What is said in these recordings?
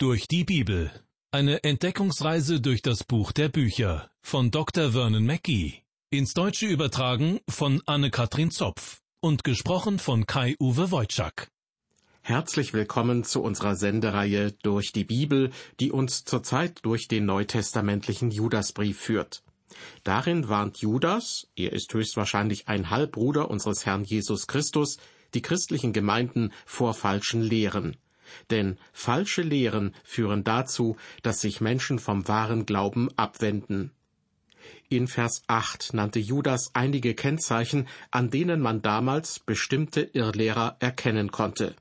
Durch die Bibel. Eine Entdeckungsreise durch das Buch der Bücher von Dr. Vernon Mackey. Ins Deutsche übertragen von Anne-Katrin Zopf und gesprochen von Kai-Uwe Wojczak. Herzlich willkommen zu unserer Sendereihe Durch die Bibel, die uns zurzeit durch den neutestamentlichen Judasbrief führt. Darin warnt Judas, er ist höchstwahrscheinlich ein Halbbruder unseres Herrn Jesus Christus, die christlichen Gemeinden vor falschen Lehren. Denn falsche Lehren führen dazu, dass sich Menschen vom wahren Glauben abwenden. In Vers 8 nannte Judas einige Kennzeichen, an denen man damals bestimmte Irrlehrer erkennen konnte.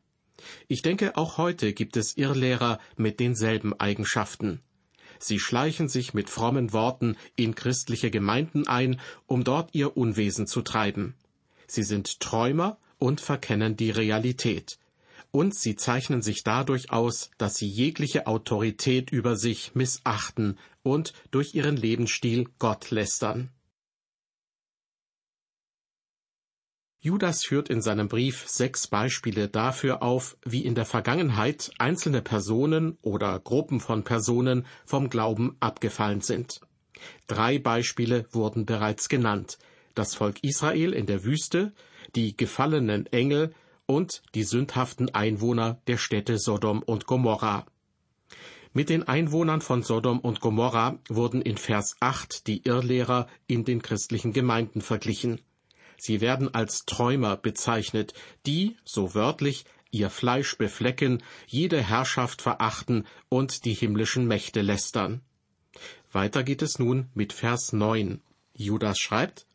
Ich denke, auch heute gibt es Irrlehrer mit denselben Eigenschaften. Sie schleichen sich mit frommen Worten in christliche Gemeinden ein, um dort ihr Unwesen zu treiben. Sie sind Träumer und verkennen die Realität und sie zeichnen sich dadurch aus, dass sie jegliche Autorität über sich missachten und durch ihren Lebensstil Gott lästern. Judas führt in seinem Brief sechs Beispiele dafür auf, wie in der Vergangenheit einzelne Personen oder Gruppen von Personen vom Glauben abgefallen sind. Drei Beispiele wurden bereits genannt. Das Volk Israel in der Wüste, die gefallenen Engel und die sündhaften Einwohner der Städte Sodom und Gomorra. Mit den Einwohnern von Sodom und Gomorra wurden in Vers 8 die Irrlehrer in den christlichen Gemeinden verglichen. Sie werden als Träumer bezeichnet, die, so wörtlich, ihr Fleisch beflecken, jede Herrschaft verachten und die himmlischen Mächte lästern. Weiter geht es nun mit Vers 9. Judas schreibt,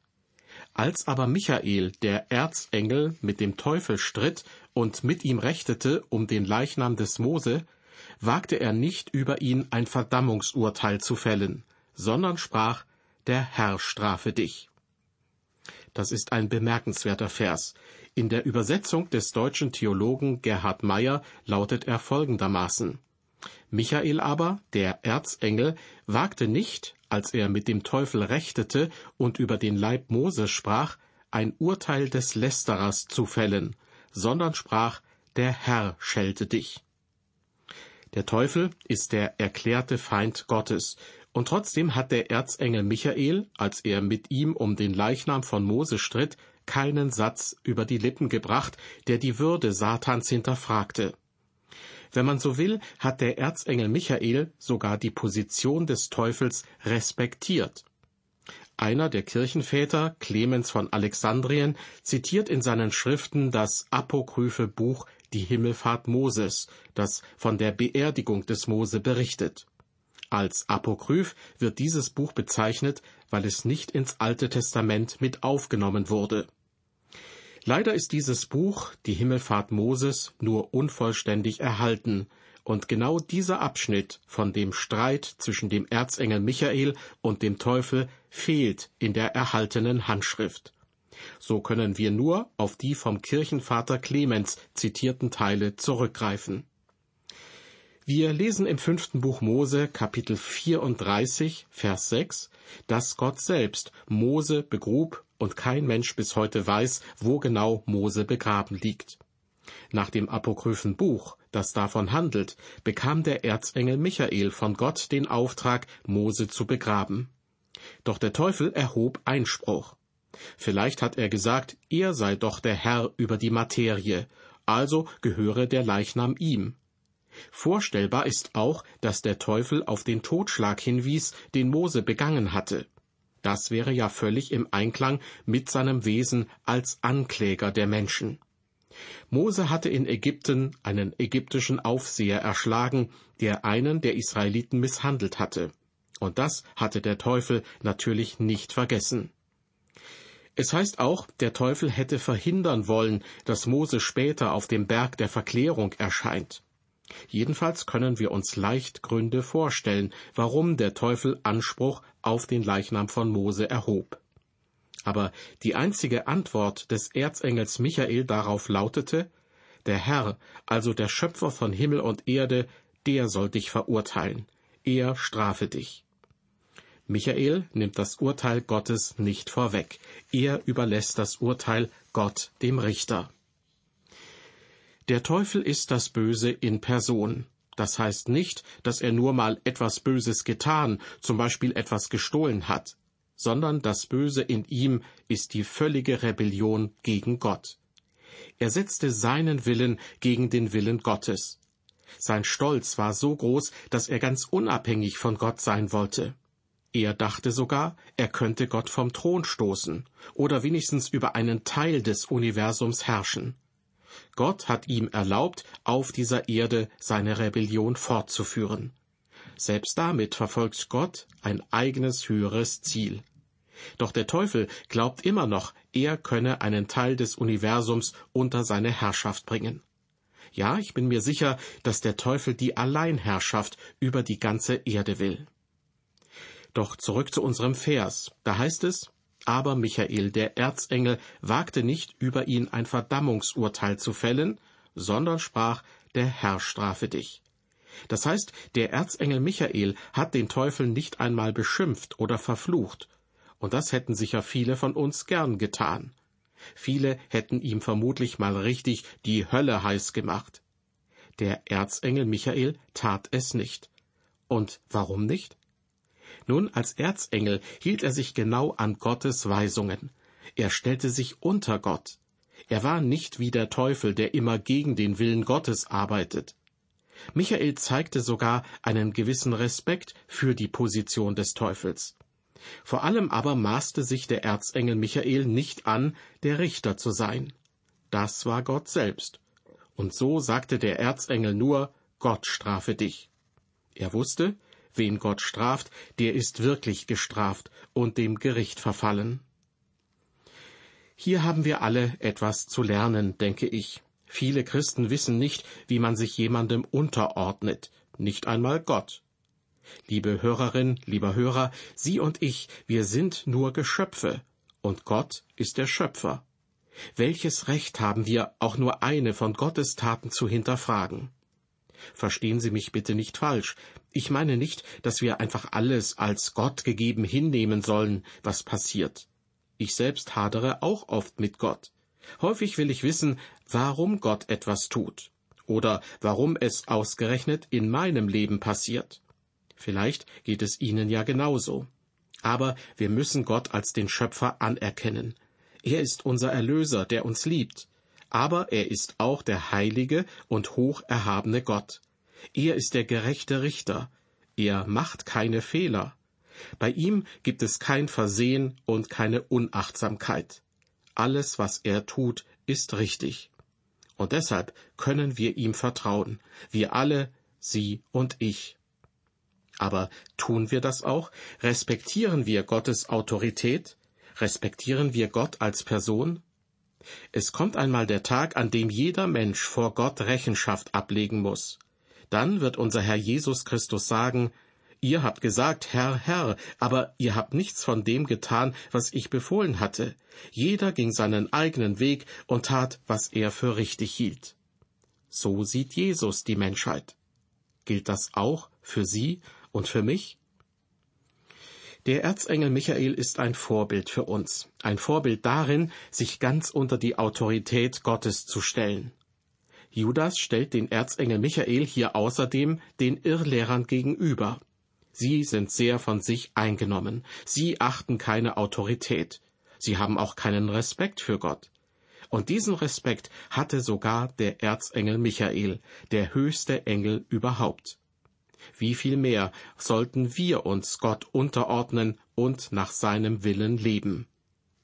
als aber Michael, der Erzengel, mit dem Teufel stritt und mit ihm rechtete um den Leichnam des Mose, wagte er nicht über ihn ein Verdammungsurteil zu fällen, sondern sprach, der Herr strafe dich. Das ist ein bemerkenswerter Vers. In der Übersetzung des deutschen Theologen Gerhard Meyer lautet er folgendermaßen Michael aber, der Erzengel, wagte nicht, als er mit dem Teufel rechtete und über den Leib Moses sprach, ein Urteil des Lästerers zu fällen, sondern sprach, der Herr schelte dich. Der Teufel ist der erklärte Feind Gottes, und trotzdem hat der Erzengel Michael, als er mit ihm um den Leichnam von Mose stritt, keinen Satz über die Lippen gebracht, der die Würde Satans hinterfragte. Wenn man so will, hat der Erzengel Michael sogar die Position des Teufels respektiert. Einer der Kirchenväter, Clemens von Alexandrien, zitiert in seinen Schriften das apokryphe Buch Die Himmelfahrt Moses, das von der Beerdigung des Mose berichtet. Als Apokryph wird dieses Buch bezeichnet, weil es nicht ins Alte Testament mit aufgenommen wurde. Leider ist dieses Buch, die Himmelfahrt Moses, nur unvollständig erhalten, und genau dieser Abschnitt von dem Streit zwischen dem Erzengel Michael und dem Teufel fehlt in der erhaltenen Handschrift. So können wir nur auf die vom Kirchenvater Clemens zitierten Teile zurückgreifen. Wir lesen im fünften Buch Mose Kapitel 34 Vers 6, dass Gott selbst Mose begrub und kein Mensch bis heute weiß, wo genau Mose begraben liegt. Nach dem apokryphen Buch, das davon handelt, bekam der Erzengel Michael von Gott den Auftrag, Mose zu begraben. Doch der Teufel erhob Einspruch. Vielleicht hat er gesagt, er sei doch der Herr über die Materie, also gehöre der Leichnam ihm. Vorstellbar ist auch, dass der Teufel auf den Totschlag hinwies, den Mose begangen hatte. Das wäre ja völlig im Einklang mit seinem Wesen als Ankläger der Menschen. Mose hatte in Ägypten einen ägyptischen Aufseher erschlagen, der einen der Israeliten misshandelt hatte. Und das hatte der Teufel natürlich nicht vergessen. Es heißt auch, der Teufel hätte verhindern wollen, dass Mose später auf dem Berg der Verklärung erscheint. Jedenfalls können wir uns leicht Gründe vorstellen, warum der Teufel Anspruch auf den Leichnam von Mose erhob. Aber die einzige Antwort des Erzengels Michael darauf lautete, der Herr, also der Schöpfer von Himmel und Erde, der soll dich verurteilen, er strafe dich. Michael nimmt das Urteil Gottes nicht vorweg, er überlässt das Urteil Gott dem Richter. Der Teufel ist das Böse in Person. Das heißt nicht, dass er nur mal etwas Böses getan, zum Beispiel etwas gestohlen hat, sondern das Böse in ihm ist die völlige Rebellion gegen Gott. Er setzte seinen Willen gegen den Willen Gottes. Sein Stolz war so groß, dass er ganz unabhängig von Gott sein wollte. Er dachte sogar, er könnte Gott vom Thron stoßen oder wenigstens über einen Teil des Universums herrschen. Gott hat ihm erlaubt, auf dieser Erde seine Rebellion fortzuführen. Selbst damit verfolgt Gott ein eigenes höheres Ziel. Doch der Teufel glaubt immer noch, er könne einen Teil des Universums unter seine Herrschaft bringen. Ja, ich bin mir sicher, dass der Teufel die Alleinherrschaft über die ganze Erde will. Doch zurück zu unserem Vers. Da heißt es, aber Michael, der Erzengel, wagte nicht, über ihn ein Verdammungsurteil zu fällen, sondern sprach, der Herr strafe dich. Das heißt, der Erzengel Michael hat den Teufel nicht einmal beschimpft oder verflucht, und das hätten sicher viele von uns gern getan. Viele hätten ihm vermutlich mal richtig die Hölle heiß gemacht. Der Erzengel Michael tat es nicht. Und warum nicht? Nun, als Erzengel hielt er sich genau an Gottes Weisungen. Er stellte sich unter Gott. Er war nicht wie der Teufel, der immer gegen den Willen Gottes arbeitet. Michael zeigte sogar einen gewissen Respekt für die Position des Teufels. Vor allem aber maßte sich der Erzengel Michael nicht an, der Richter zu sein. Das war Gott selbst. Und so sagte der Erzengel nur, Gott strafe dich. Er wusste, wen Gott straft, der ist wirklich gestraft und dem Gericht verfallen. Hier haben wir alle etwas zu lernen, denke ich. Viele Christen wissen nicht, wie man sich jemandem unterordnet, nicht einmal Gott. Liebe Hörerin, lieber Hörer, Sie und ich, wir sind nur Geschöpfe, und Gott ist der Schöpfer. Welches Recht haben wir, auch nur eine von Gottes Taten zu hinterfragen? Verstehen Sie mich bitte nicht falsch. Ich meine nicht, dass wir einfach alles als Gott gegeben hinnehmen sollen, was passiert. Ich selbst hadere auch oft mit Gott. Häufig will ich wissen, warum Gott etwas tut oder warum es ausgerechnet in meinem Leben passiert. Vielleicht geht es Ihnen ja genauso. Aber wir müssen Gott als den Schöpfer anerkennen. Er ist unser Erlöser, der uns liebt aber er ist auch der heilige und hocherhabene Gott. Er ist der gerechte Richter. Er macht keine Fehler. Bei ihm gibt es kein Versehen und keine Unachtsamkeit. Alles, was er tut, ist richtig. Und deshalb können wir ihm vertrauen, wir alle, Sie und ich. Aber tun wir das auch? Respektieren wir Gottes Autorität? Respektieren wir Gott als Person? Es kommt einmal der Tag, an dem jeder Mensch vor Gott Rechenschaft ablegen muss. Dann wird unser Herr Jesus Christus sagen, Ihr habt gesagt, Herr, Herr, aber ihr habt nichts von dem getan, was ich befohlen hatte. Jeder ging seinen eigenen Weg und tat, was er für richtig hielt. So sieht Jesus die Menschheit. Gilt das auch für Sie und für mich? Der Erzengel Michael ist ein Vorbild für uns, ein Vorbild darin, sich ganz unter die Autorität Gottes zu stellen. Judas stellt den Erzengel Michael hier außerdem den Irrlehrern gegenüber. Sie sind sehr von sich eingenommen, sie achten keine Autorität, sie haben auch keinen Respekt für Gott. Und diesen Respekt hatte sogar der Erzengel Michael, der höchste Engel überhaupt wie viel mehr sollten wir uns Gott unterordnen und nach seinem Willen leben.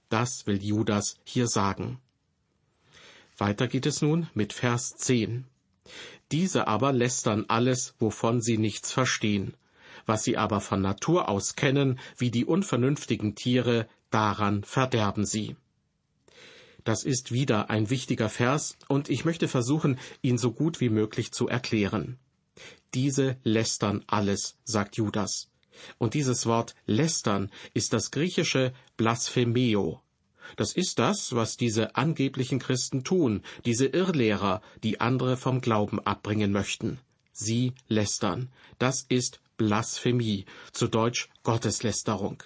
Das will Judas hier sagen. Weiter geht es nun mit Vers 10. Diese aber lästern alles, wovon sie nichts verstehen. Was sie aber von Natur aus kennen, wie die unvernünftigen Tiere, daran verderben sie. Das ist wieder ein wichtiger Vers, und ich möchte versuchen, ihn so gut wie möglich zu erklären. Diese lästern alles, sagt Judas. Und dieses Wort lästern ist das griechische Blasphemeo. Das ist das, was diese angeblichen Christen tun, diese Irrlehrer, die andere vom Glauben abbringen möchten. Sie lästern. Das ist Blasphemie, zu Deutsch Gotteslästerung.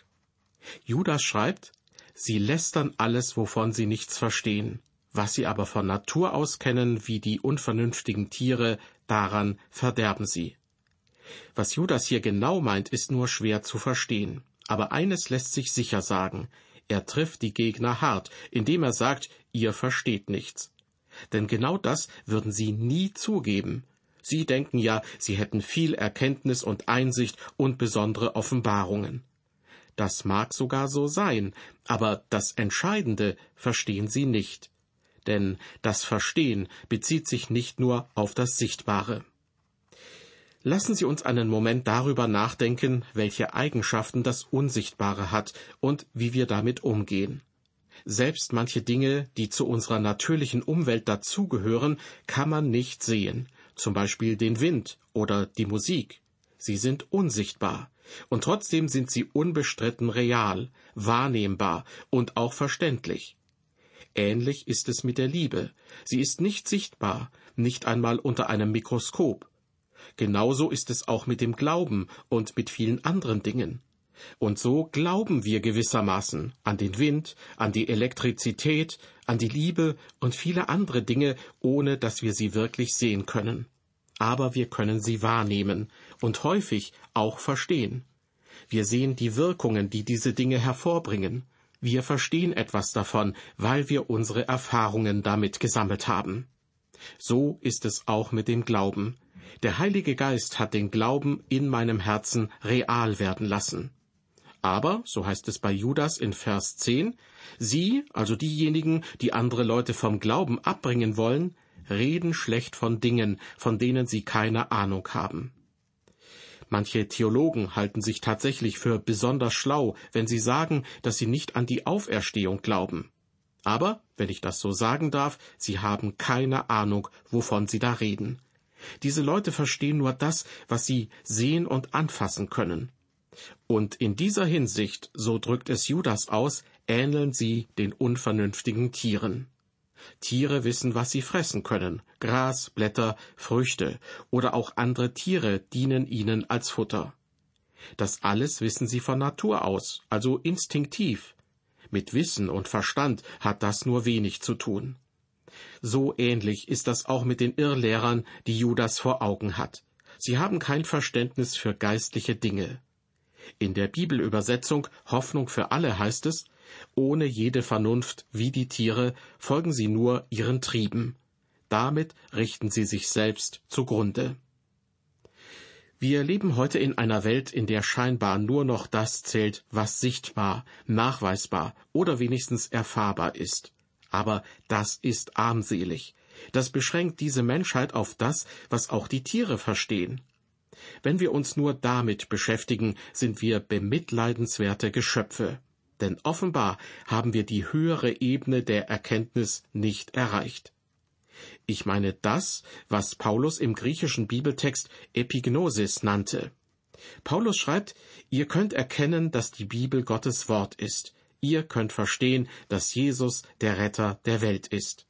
Judas schreibt, Sie lästern alles, wovon sie nichts verstehen. Was sie aber von Natur aus kennen, wie die unvernünftigen Tiere, daran verderben sie. Was Judas hier genau meint, ist nur schwer zu verstehen. Aber eines lässt sich sicher sagen. Er trifft die Gegner hart, indem er sagt, ihr versteht nichts. Denn genau das würden sie nie zugeben. Sie denken ja, sie hätten viel Erkenntnis und Einsicht und besondere Offenbarungen. Das mag sogar so sein, aber das Entscheidende verstehen sie nicht. Denn das Verstehen bezieht sich nicht nur auf das Sichtbare. Lassen Sie uns einen Moment darüber nachdenken, welche Eigenschaften das Unsichtbare hat und wie wir damit umgehen. Selbst manche Dinge, die zu unserer natürlichen Umwelt dazugehören, kann man nicht sehen, zum Beispiel den Wind oder die Musik. Sie sind unsichtbar, und trotzdem sind sie unbestritten real, wahrnehmbar und auch verständlich. Ähnlich ist es mit der Liebe. Sie ist nicht sichtbar, nicht einmal unter einem Mikroskop. Genauso ist es auch mit dem Glauben und mit vielen anderen Dingen. Und so glauben wir gewissermaßen an den Wind, an die Elektrizität, an die Liebe und viele andere Dinge, ohne dass wir sie wirklich sehen können. Aber wir können sie wahrnehmen und häufig auch verstehen. Wir sehen die Wirkungen, die diese Dinge hervorbringen. Wir verstehen etwas davon, weil wir unsere Erfahrungen damit gesammelt haben. So ist es auch mit dem Glauben. Der Heilige Geist hat den Glauben in meinem Herzen real werden lassen. Aber, so heißt es bei Judas in Vers 10, sie, also diejenigen, die andere Leute vom Glauben abbringen wollen, reden schlecht von Dingen, von denen sie keine Ahnung haben. Manche Theologen halten sich tatsächlich für besonders schlau, wenn sie sagen, dass sie nicht an die Auferstehung glauben. Aber, wenn ich das so sagen darf, sie haben keine Ahnung, wovon sie da reden. Diese Leute verstehen nur das, was sie sehen und anfassen können. Und in dieser Hinsicht, so drückt es Judas aus, ähneln sie den unvernünftigen Tieren. Tiere wissen, was sie fressen können. Gras, Blätter, Früchte oder auch andere Tiere dienen ihnen als Futter. Das alles wissen sie von Natur aus, also instinktiv. Mit Wissen und Verstand hat das nur wenig zu tun. So ähnlich ist das auch mit den Irrlehrern, die Judas vor Augen hat. Sie haben kein Verständnis für geistliche Dinge. In der Bibelübersetzung Hoffnung für alle heißt es, ohne jede Vernunft wie die Tiere folgen sie nur ihren Trieben. Damit richten sie sich selbst zugrunde. Wir leben heute in einer Welt, in der scheinbar nur noch das zählt, was sichtbar, nachweisbar oder wenigstens erfahrbar ist. Aber das ist armselig. Das beschränkt diese Menschheit auf das, was auch die Tiere verstehen. Wenn wir uns nur damit beschäftigen, sind wir bemitleidenswerte Geschöpfe. Denn offenbar haben wir die höhere Ebene der Erkenntnis nicht erreicht. Ich meine das, was Paulus im griechischen Bibeltext Epignosis nannte. Paulus schreibt, ihr könnt erkennen, dass die Bibel Gottes Wort ist. Ihr könnt verstehen, dass Jesus der Retter der Welt ist.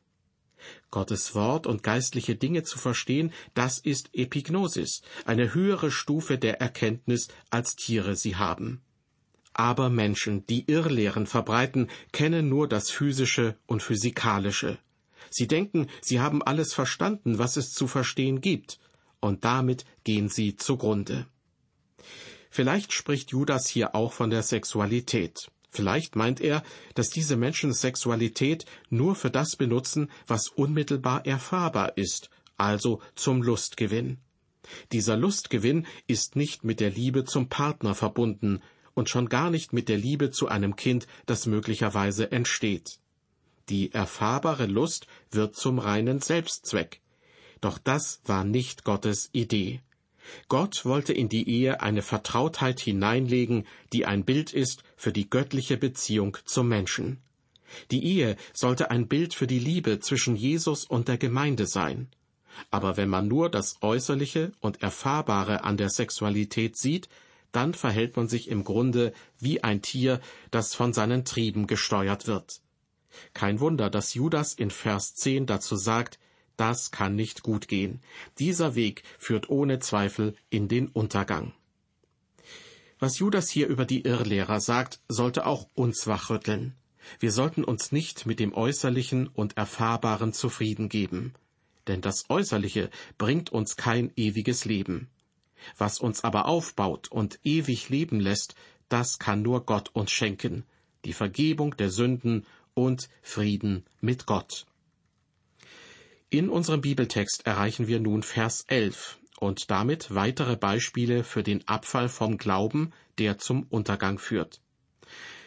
Gottes Wort und geistliche Dinge zu verstehen, das ist Epignosis, eine höhere Stufe der Erkenntnis, als Tiere sie haben. Aber Menschen, die Irrlehren verbreiten, kennen nur das Physische und Physikalische. Sie denken, sie haben alles verstanden, was es zu verstehen gibt, und damit gehen sie zugrunde. Vielleicht spricht Judas hier auch von der Sexualität. Vielleicht meint er, dass diese Menschen Sexualität nur für das benutzen, was unmittelbar erfahrbar ist, also zum Lustgewinn. Dieser Lustgewinn ist nicht mit der Liebe zum Partner verbunden und schon gar nicht mit der Liebe zu einem Kind, das möglicherweise entsteht. Die erfahrbare Lust wird zum reinen Selbstzweck. Doch das war nicht Gottes Idee. Gott wollte in die Ehe eine Vertrautheit hineinlegen, die ein Bild ist für die göttliche Beziehung zum Menschen. Die Ehe sollte ein Bild für die Liebe zwischen Jesus und der Gemeinde sein. Aber wenn man nur das Äußerliche und Erfahrbare an der Sexualität sieht, dann verhält man sich im Grunde wie ein Tier, das von seinen Trieben gesteuert wird. Kein Wunder, dass Judas in Vers 10 dazu sagt, das kann nicht gut gehen. Dieser Weg führt ohne Zweifel in den Untergang. Was Judas hier über die Irrlehrer sagt, sollte auch uns wachrütteln. Wir sollten uns nicht mit dem Äußerlichen und Erfahrbaren zufrieden geben. denn das Äußerliche bringt uns kein ewiges Leben. Was uns aber aufbaut und ewig leben lässt, das kann nur Gott uns schenken, die Vergebung der Sünden und Frieden mit Gott. In unserem Bibeltext erreichen wir nun Vers 11 und damit weitere Beispiele für den Abfall vom Glauben, der zum Untergang führt.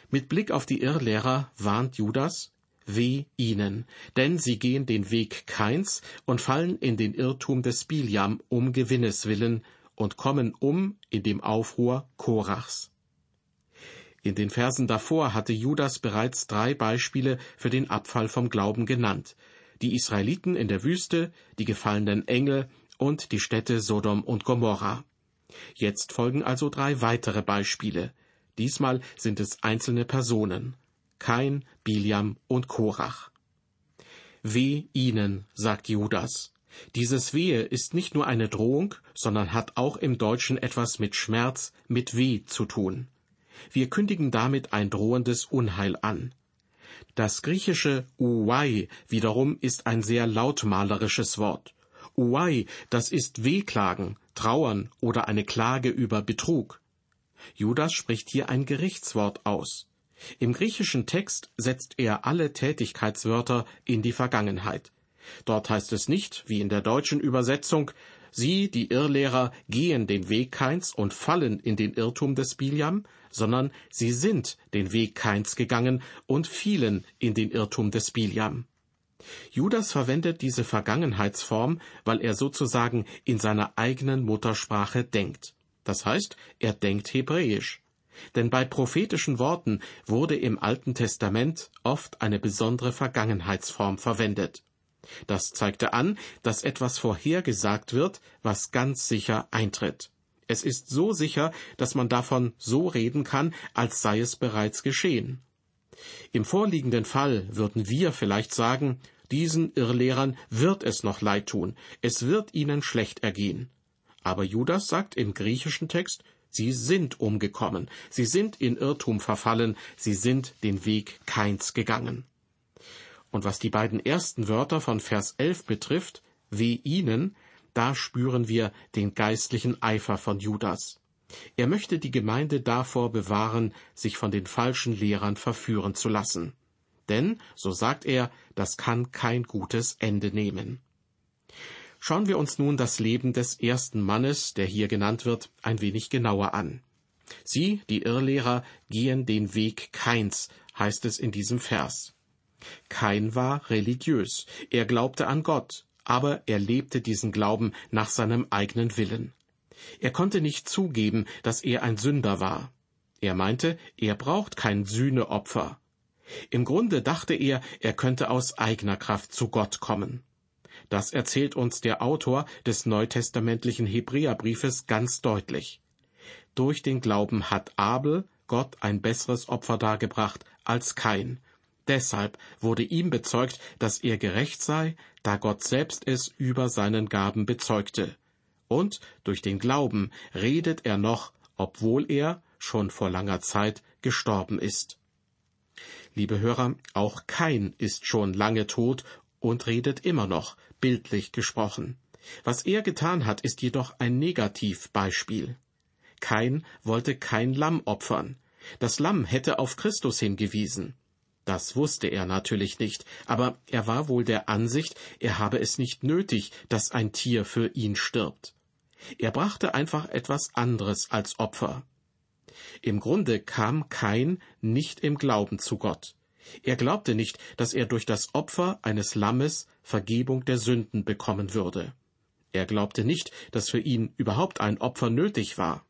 Mit Blick auf die Irrlehrer warnt Judas, Weh ihnen, denn sie gehen den Weg Keins und fallen in den Irrtum des Biliam um Gewinnes willen und kommen um in dem Aufruhr Korachs. In den Versen davor hatte Judas bereits drei Beispiele für den Abfall vom Glauben genannt. Die Israeliten in der Wüste, die gefallenen Engel und die Städte Sodom und Gomorra. Jetzt folgen also drei weitere Beispiele. Diesmal sind es einzelne Personen. Kain, Biliam und Korach. Weh ihnen, sagt Judas. Dieses Wehe ist nicht nur eine Drohung, sondern hat auch im Deutschen etwas mit Schmerz, mit Weh zu tun. Wir kündigen damit ein drohendes Unheil an. Das griechische Uwai wiederum ist ein sehr lautmalerisches Wort. Uwai, das ist Wehklagen, Trauern oder eine Klage über Betrug. Judas spricht hier ein Gerichtswort aus. Im griechischen Text setzt er alle Tätigkeitswörter in die Vergangenheit. Dort heißt es nicht, wie in der deutschen Übersetzung, Sie, die Irrlehrer, gehen den Weg Keins und fallen in den Irrtum des Biliam, sondern sie sind den Weg Keins gegangen und fielen in den Irrtum des Biliam. Judas verwendet diese Vergangenheitsform, weil er sozusagen in seiner eigenen Muttersprache denkt. Das heißt, er denkt Hebräisch. Denn bei prophetischen Worten wurde im Alten Testament oft eine besondere Vergangenheitsform verwendet. Das zeigte an, dass etwas vorhergesagt wird, was ganz sicher eintritt. Es ist so sicher, dass man davon so reden kann, als sei es bereits geschehen. Im vorliegenden Fall würden wir vielleicht sagen, diesen Irrlehrern wird es noch leid tun, es wird ihnen schlecht ergehen. Aber Judas sagt im griechischen Text, sie sind umgekommen, sie sind in Irrtum verfallen, sie sind den Weg Keins gegangen. Und was die beiden ersten Wörter von Vers 11 betrifft, weh ihnen, da spüren wir den geistlichen Eifer von Judas. Er möchte die Gemeinde davor bewahren, sich von den falschen Lehrern verführen zu lassen. Denn, so sagt er, das kann kein gutes Ende nehmen. Schauen wir uns nun das Leben des ersten Mannes, der hier genannt wird, ein wenig genauer an. Sie, die Irrlehrer, gehen den Weg Keins, heißt es in diesem Vers. Kein war religiös, er glaubte an Gott, aber er lebte diesen Glauben nach seinem eigenen Willen. Er konnte nicht zugeben, dass er ein Sünder war. Er meinte, er braucht kein Sühneopfer. Im Grunde dachte er, er könnte aus eigener Kraft zu Gott kommen. Das erzählt uns der Autor des neutestamentlichen Hebräerbriefes ganz deutlich. Durch den Glauben hat Abel Gott ein besseres Opfer dargebracht als Kain, Deshalb wurde ihm bezeugt, dass er gerecht sei, da Gott selbst es über seinen Gaben bezeugte. Und durch den Glauben redet er noch, obwohl er schon vor langer Zeit gestorben ist. Liebe Hörer, auch Kain ist schon lange tot und redet immer noch, bildlich gesprochen. Was er getan hat, ist jedoch ein Negativbeispiel. Kain wollte kein Lamm opfern. Das Lamm hätte auf Christus hingewiesen. Das wusste er natürlich nicht, aber er war wohl der Ansicht, er habe es nicht nötig, dass ein Tier für ihn stirbt. Er brachte einfach etwas anderes als Opfer. Im Grunde kam Kain nicht im Glauben zu Gott. Er glaubte nicht, dass er durch das Opfer eines Lammes Vergebung der Sünden bekommen würde. Er glaubte nicht, dass für ihn überhaupt ein Opfer nötig war.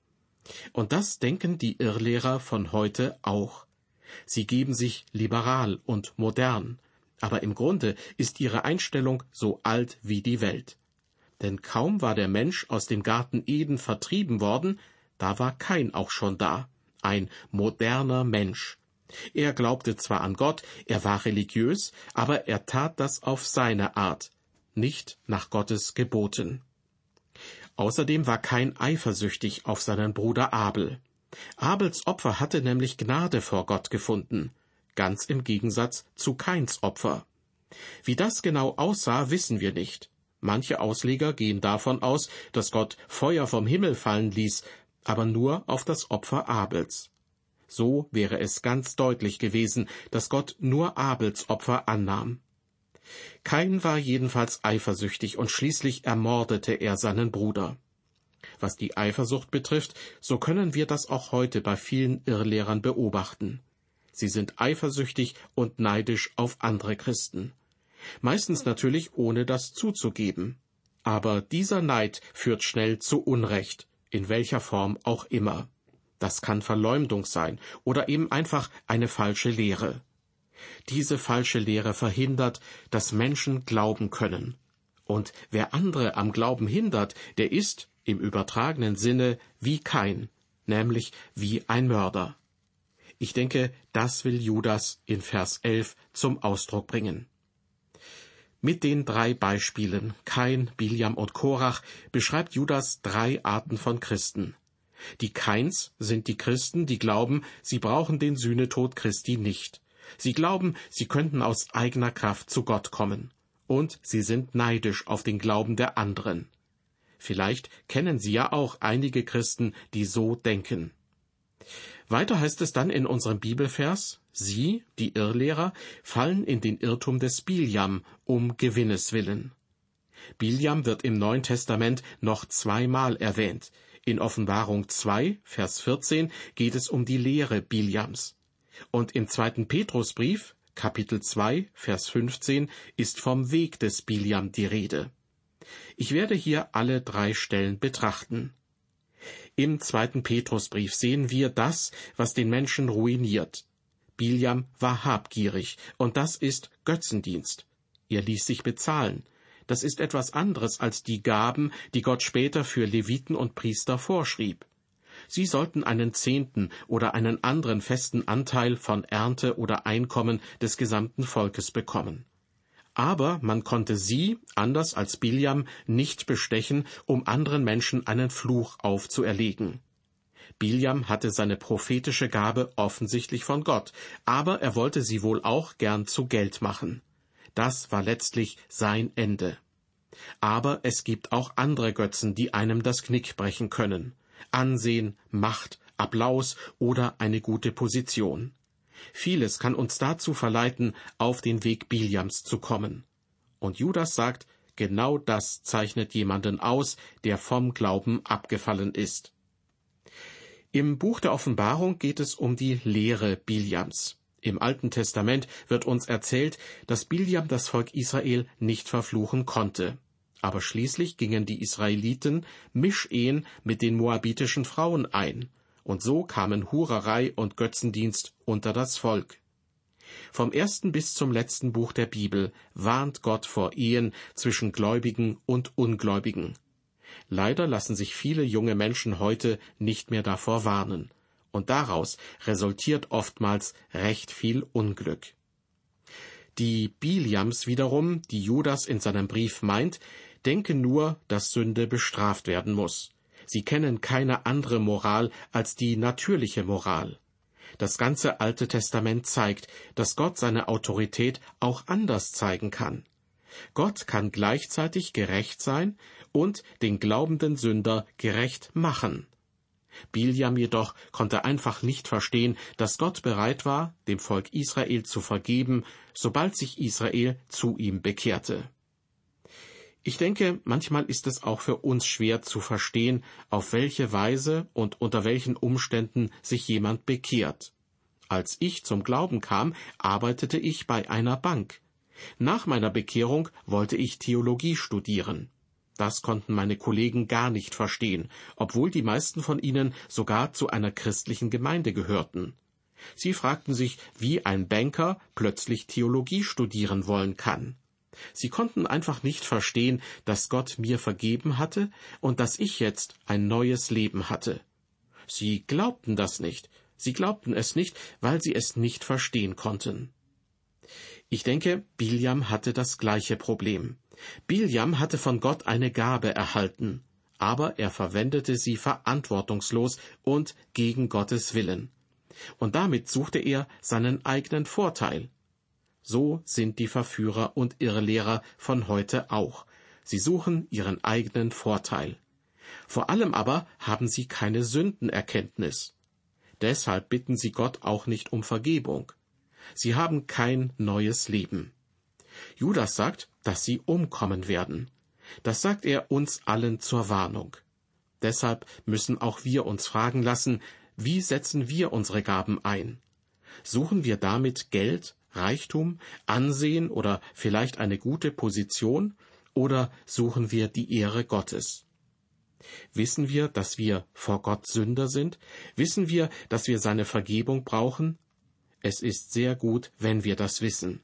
Und das denken die Irrlehrer von heute auch. Sie geben sich liberal und modern, aber im Grunde ist ihre Einstellung so alt wie die Welt. Denn kaum war der Mensch aus dem Garten Eden vertrieben worden, da war kein auch schon da, ein moderner Mensch. Er glaubte zwar an Gott, er war religiös, aber er tat das auf seine Art, nicht nach Gottes Geboten. Außerdem war kein eifersüchtig auf seinen Bruder Abel. Abels Opfer hatte nämlich Gnade vor Gott gefunden, ganz im Gegensatz zu Kains Opfer. Wie das genau aussah, wissen wir nicht. Manche Ausleger gehen davon aus, dass Gott Feuer vom Himmel fallen ließ, aber nur auf das Opfer Abels. So wäre es ganz deutlich gewesen, dass Gott nur Abels Opfer annahm. Kain war jedenfalls eifersüchtig und schließlich ermordete er seinen Bruder. Was die Eifersucht betrifft, so können wir das auch heute bei vielen Irrlehrern beobachten. Sie sind eifersüchtig und neidisch auf andere Christen. Meistens natürlich ohne das zuzugeben. Aber dieser Neid führt schnell zu Unrecht, in welcher Form auch immer. Das kann Verleumdung sein oder eben einfach eine falsche Lehre. Diese falsche Lehre verhindert, dass Menschen glauben können. Und wer andere am Glauben hindert, der ist, im übertragenen Sinne, wie kein, nämlich wie ein Mörder. Ich denke, das will Judas in Vers 11 zum Ausdruck bringen. Mit den drei Beispielen Kain, Biliam und Korach beschreibt Judas drei Arten von Christen. Die Keins sind die Christen, die glauben, sie brauchen den Sühnetod Christi nicht. Sie glauben, sie könnten aus eigener Kraft zu Gott kommen. Und sie sind neidisch auf den Glauben der anderen. Vielleicht kennen Sie ja auch einige Christen, die so denken. Weiter heißt es dann in unserem Bibelvers, Sie, die Irrlehrer, fallen in den Irrtum des Biljam um Gewinnes willen. Biljam wird im Neuen Testament noch zweimal erwähnt. In Offenbarung 2, Vers 14 geht es um die Lehre Biljams. Und im zweiten Petrusbrief, Kapitel 2, Vers 15, ist vom Weg des Biljam die Rede. Ich werde hier alle drei Stellen betrachten. Im zweiten Petrusbrief sehen wir das, was den Menschen ruiniert. Biljam war habgierig, und das ist Götzendienst. Er ließ sich bezahlen. Das ist etwas anderes als die Gaben, die Gott später für Leviten und Priester vorschrieb. Sie sollten einen Zehnten oder einen anderen festen Anteil von Ernte oder Einkommen des gesamten Volkes bekommen. Aber man konnte sie, anders als Biljam, nicht bestechen, um anderen Menschen einen Fluch aufzuerlegen. Biljam hatte seine prophetische Gabe offensichtlich von Gott, aber er wollte sie wohl auch gern zu Geld machen. Das war letztlich sein Ende. Aber es gibt auch andere Götzen, die einem das Knick brechen können. Ansehen, Macht, Applaus oder eine gute Position. Vieles kann uns dazu verleiten, auf den Weg Biljams zu kommen. Und Judas sagt, genau das zeichnet jemanden aus, der vom Glauben abgefallen ist. Im Buch der Offenbarung geht es um die Lehre Biljams. Im Alten Testament wird uns erzählt, dass Biljam das Volk Israel nicht verfluchen konnte. Aber schließlich gingen die Israeliten Mischehen mit den moabitischen Frauen ein, und so kamen Hurerei und Götzendienst unter das Volk. Vom ersten bis zum letzten Buch der Bibel warnt Gott vor Ehen zwischen Gläubigen und Ungläubigen. Leider lassen sich viele junge Menschen heute nicht mehr davor warnen, und daraus resultiert oftmals recht viel Unglück. Die Biliams wiederum, die Judas in seinem Brief meint, denken nur, dass Sünde bestraft werden muss. Sie kennen keine andere Moral als die natürliche Moral. Das ganze Alte Testament zeigt, dass Gott seine Autorität auch anders zeigen kann. Gott kann gleichzeitig gerecht sein und den glaubenden Sünder gerecht machen. Biljam jedoch konnte einfach nicht verstehen, dass Gott bereit war, dem Volk Israel zu vergeben, sobald sich Israel zu ihm bekehrte. Ich denke, manchmal ist es auch für uns schwer zu verstehen, auf welche Weise und unter welchen Umständen sich jemand bekehrt. Als ich zum Glauben kam, arbeitete ich bei einer Bank. Nach meiner Bekehrung wollte ich Theologie studieren. Das konnten meine Kollegen gar nicht verstehen, obwohl die meisten von ihnen sogar zu einer christlichen Gemeinde gehörten. Sie fragten sich, wie ein Banker plötzlich Theologie studieren wollen kann. Sie konnten einfach nicht verstehen, dass Gott mir vergeben hatte und dass ich jetzt ein neues Leben hatte. Sie glaubten das nicht. Sie glaubten es nicht, weil sie es nicht verstehen konnten. Ich denke, Biljam hatte das gleiche Problem. Biljam hatte von Gott eine Gabe erhalten, aber er verwendete sie verantwortungslos und gegen Gottes Willen. Und damit suchte er seinen eigenen Vorteil. So sind die Verführer und Irrlehrer von heute auch. Sie suchen ihren eigenen Vorteil. Vor allem aber haben sie keine Sündenerkenntnis. Deshalb bitten sie Gott auch nicht um Vergebung. Sie haben kein neues Leben. Judas sagt, dass sie umkommen werden. Das sagt er uns allen zur Warnung. Deshalb müssen auch wir uns fragen lassen, wie setzen wir unsere Gaben ein? Suchen wir damit Geld, Reichtum, Ansehen oder vielleicht eine gute Position, oder suchen wir die Ehre Gottes? Wissen wir, dass wir vor Gott Sünder sind? Wissen wir, dass wir seine Vergebung brauchen? Es ist sehr gut, wenn wir das wissen.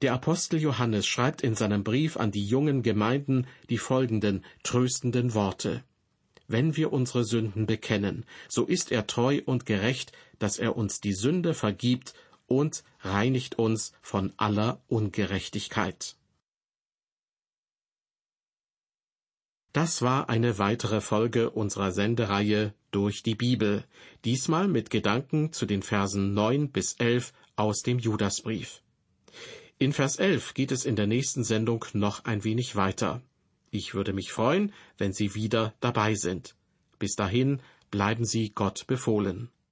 Der Apostel Johannes schreibt in seinem Brief an die jungen Gemeinden die folgenden tröstenden Worte. Wenn wir unsere Sünden bekennen, so ist er treu und gerecht, dass er uns die Sünde vergibt und reinigt uns von aller Ungerechtigkeit. Das war eine weitere Folge unserer Sendereihe durch die Bibel, diesmal mit Gedanken zu den Versen neun bis elf aus dem Judasbrief. In Vers elf geht es in der nächsten Sendung noch ein wenig weiter. Ich würde mich freuen, wenn Sie wieder dabei sind. Bis dahin bleiben Sie Gott befohlen.